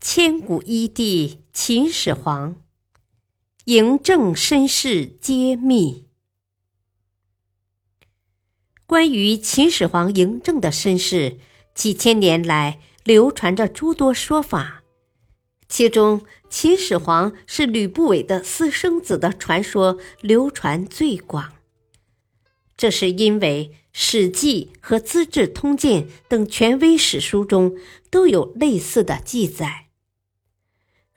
千古一帝秦始皇，嬴政身世揭秘。关于秦始皇嬴政的身世，几千年来流传着诸多说法，其中秦始皇是吕不韦的私生子的传说流传最广。这是因为《史记》和《资治通鉴》等权威史书中都有类似的记载。《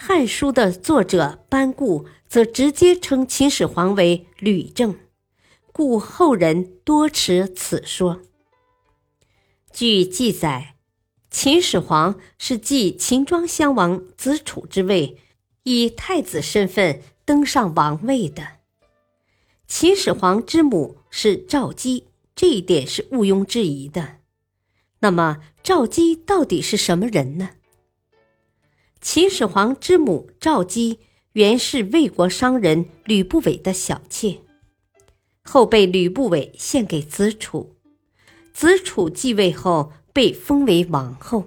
汉书》的作者班固则直接称秦始皇为吕政，故后人多持此说。据记载，秦始皇是继秦庄襄王子楚之位，以太子身份登上王位的。秦始皇之母是赵姬，这一点是毋庸置疑的。那么，赵姬到底是什么人呢？秦始皇之母赵姬原是魏国商人吕不韦的小妾，后被吕不韦献给子楚。子楚继位后被封为王后。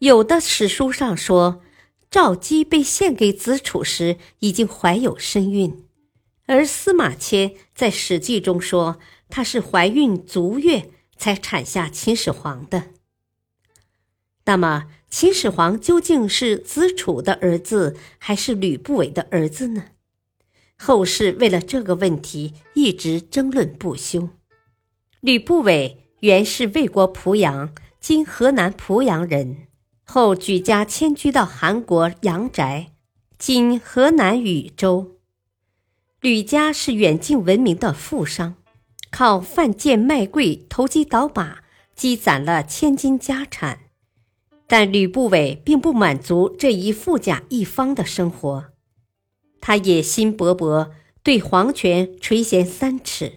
有的史书上说，赵姬被献给子楚时已经怀有身孕，而司马迁在《史记》中说她是怀孕足月才产下秦始皇的。那么，秦始皇究竟是子楚的儿子，还是吕不韦的儿子呢？后世为了这个问题一直争论不休。吕不韦原是魏国濮阳（今河南濮阳）人，后举家迁居到韩国阳翟（今河南禹州）。吕家是远近闻名的富商，靠贩贱卖贵、投机倒把，积攒了千金家产。但吕不韦并不满足这一富甲一方的生活，他野心勃勃，对皇权垂涎三尺。《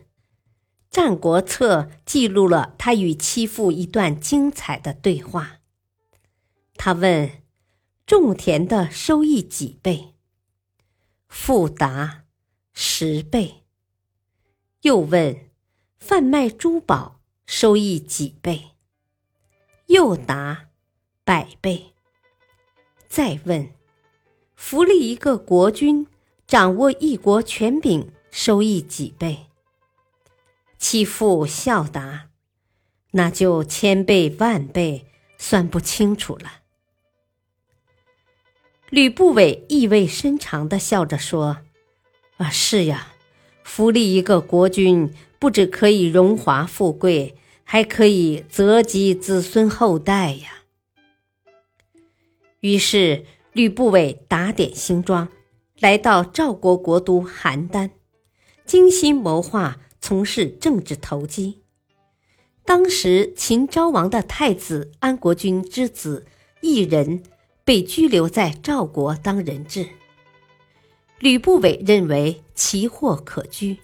战国策》记录了他与妻父一段精彩的对话。他问：“种田的收益几倍？”富答：“十倍。”又问：“贩卖珠宝收益几倍？”又答。百倍。再问：扶立一个国君，掌握一国权柄，收益几倍？其父笑答：“那就千倍万倍，算不清楚了。”吕不韦意味深长的笑着说：“啊，是呀，扶立一个国君，不止可以荣华富贵，还可以泽及子孙后代呀。”于是，吕不韦打点行装，来到赵国国都邯郸，精心谋划，从事政治投机。当时，秦昭王的太子安国君之子异人被拘留在赵国当人质。吕不韦认为奇货可居，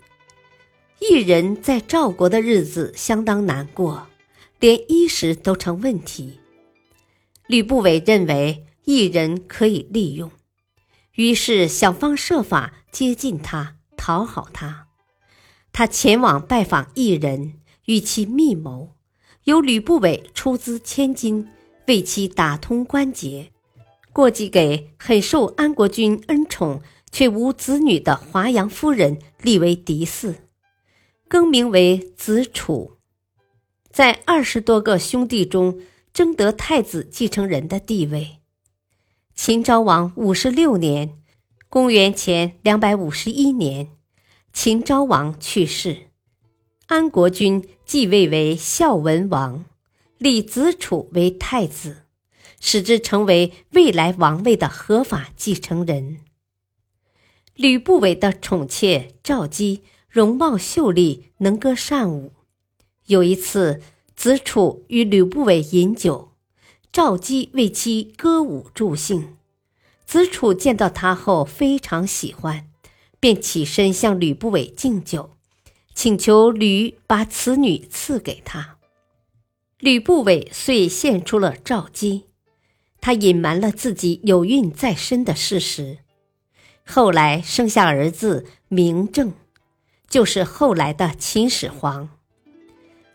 异人在赵国的日子相当难过，连衣食都成问题。吕不韦认为。一人可以利用，于是想方设法接近他，讨好他。他前往拜访异人，与其密谋，由吕不韦出资千金为其打通关节，过继给很受安国君恩宠却无子女的华阳夫人立为嫡嗣，更名为子楚，在二十多个兄弟中争得太子继承人的地位。秦昭王五十六年，公元前两百五十一年，秦昭王去世，安国君继位为孝文王，立子楚为太子，使之成为未来王位的合法继承人。吕不韦的宠妾赵姬容貌秀丽，能歌善舞。有一次，子楚与吕不韦饮酒。赵姬为其歌舞助兴。子楚见到他后非常喜欢，便起身向吕不韦敬酒，请求吕把此女赐给他。吕不韦遂献出了赵姬，他隐瞒了自己有孕在身的事实。后来生下儿子明正，就是后来的秦始皇。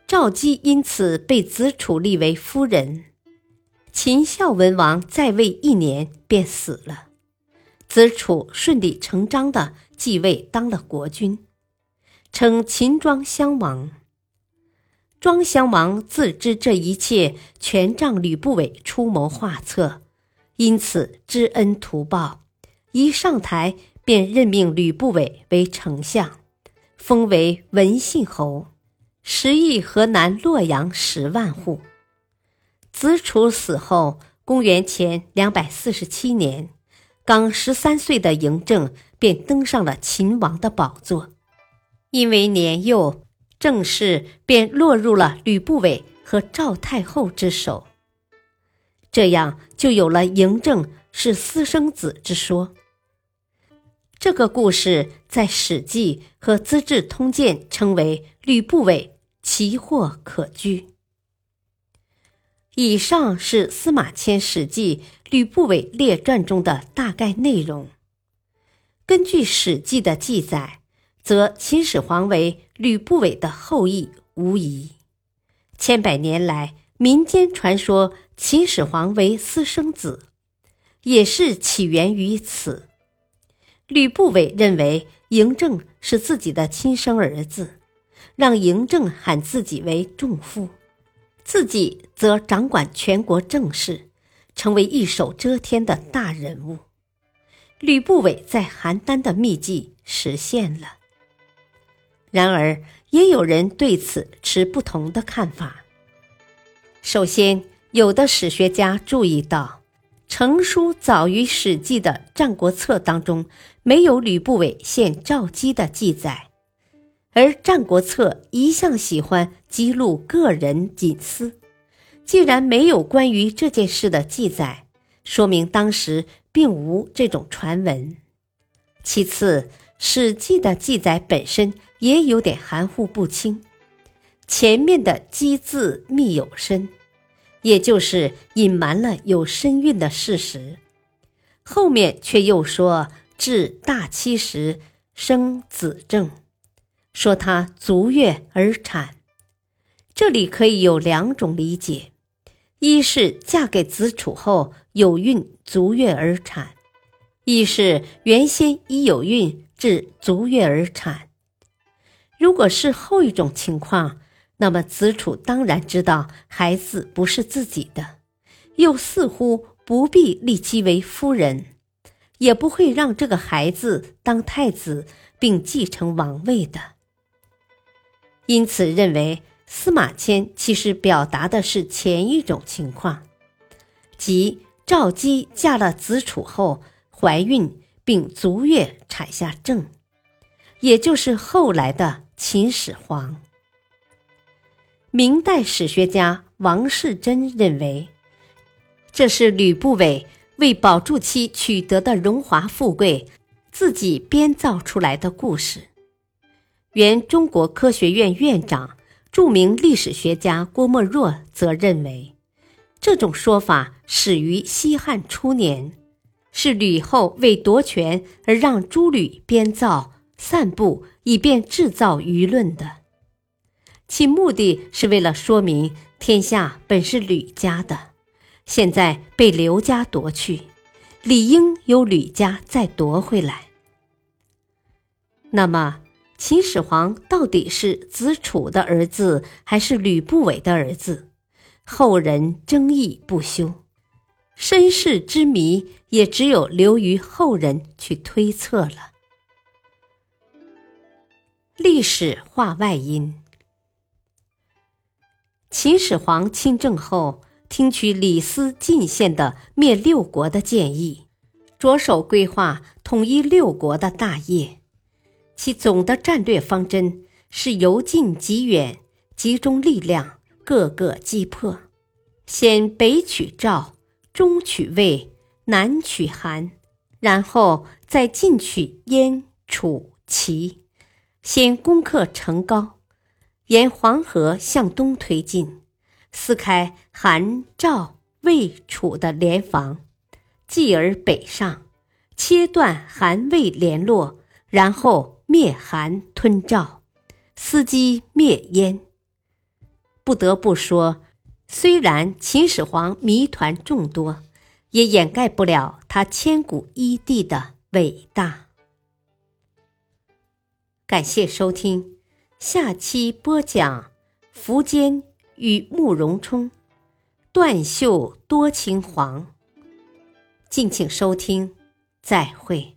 赵姬因此被子楚立为夫人。秦孝文王在位一年便死了，子楚顺理成章的继位当了国君，称秦庄襄王。庄襄王自知这一切全仗吕不韦出谋划策，因此知恩图报，一上台便任命吕不韦为丞相，封为文信侯，食邑河南洛阳十万户。子楚死后，公元前两百四十七年，刚十三岁的嬴政便登上了秦王的宝座。因为年幼，政事便落入了吕不韦和赵太后之手。这样就有了嬴政是私生子之说。这个故事在《史记》和《资治通鉴》称为“吕不韦奇货可居”。以上是司马迁《史记·吕不韦列传》中的大概内容。根据《史记》的记载，则秦始皇为吕不韦的后裔无疑。千百年来，民间传说秦始皇为私生子，也是起源于此。吕不韦认为嬴政是自己的亲生儿子，让嬴政喊自己为仲父。自己则掌管全国政事，成为一手遮天的大人物。吕不韦在邯郸的秘计实现了。然而，也有人对此持不同的看法。首先，有的史学家注意到，成书早于《史记》的《战国策》当中没有吕不韦献赵姬的记载。而《战国策》一向喜欢记录个人隐私，既然没有关于这件事的记载，说明当时并无这种传闻。其次，《史记》的记载本身也有点含糊不清，前面的“姬”字密有深，也就是隐瞒了有身孕的事实，后面却又说至大七时生子正。说她足月而产，这里可以有两种理解：一是嫁给子楚后有孕足月而产；一是原先已有孕至足月而产。如果是后一种情况，那么子楚当然知道孩子不是自己的，又似乎不必立其为夫人，也不会让这个孩子当太子并继承王位的。因此，认为司马迁其实表达的是前一种情况，即赵姬嫁了子楚后怀孕并足月产下正，也就是后来的秦始皇。明代史学家王世贞认为，这是吕不韦为保住其取得的荣华富贵，自己编造出来的故事。原中国科学院院长、著名历史学家郭沫若则认为，这种说法始于西汉初年，是吕后为夺权而让诸吕编造、散布，以便制造舆论的。其目的是为了说明天下本是吕家的，现在被刘家夺去，理应由吕家再夺回来。那么？秦始皇到底是子楚的儿子还是吕不韦的儿子？后人争议不休，身世之谜也只有留于后人去推测了。历史话外音：秦始皇亲政后，听取李斯进献的灭六国的建议，着手规划统一六国的大业。其总的战略方针是由近及远，集中力量，各个击破。先北取赵，中取魏，南取韩，然后再进取燕、楚、齐，先攻克成高，沿黄河向东推进，撕开韩、赵、魏、楚的联防，继而北上，切断韩魏联络，然后灭韩吞赵，伺机灭燕。不得不说。虽然秦始皇谜团众多，也掩盖不了他千古一帝的伟大。感谢收听，下期播讲苻坚与慕容冲，断袖多情黄。敬请收听，再会。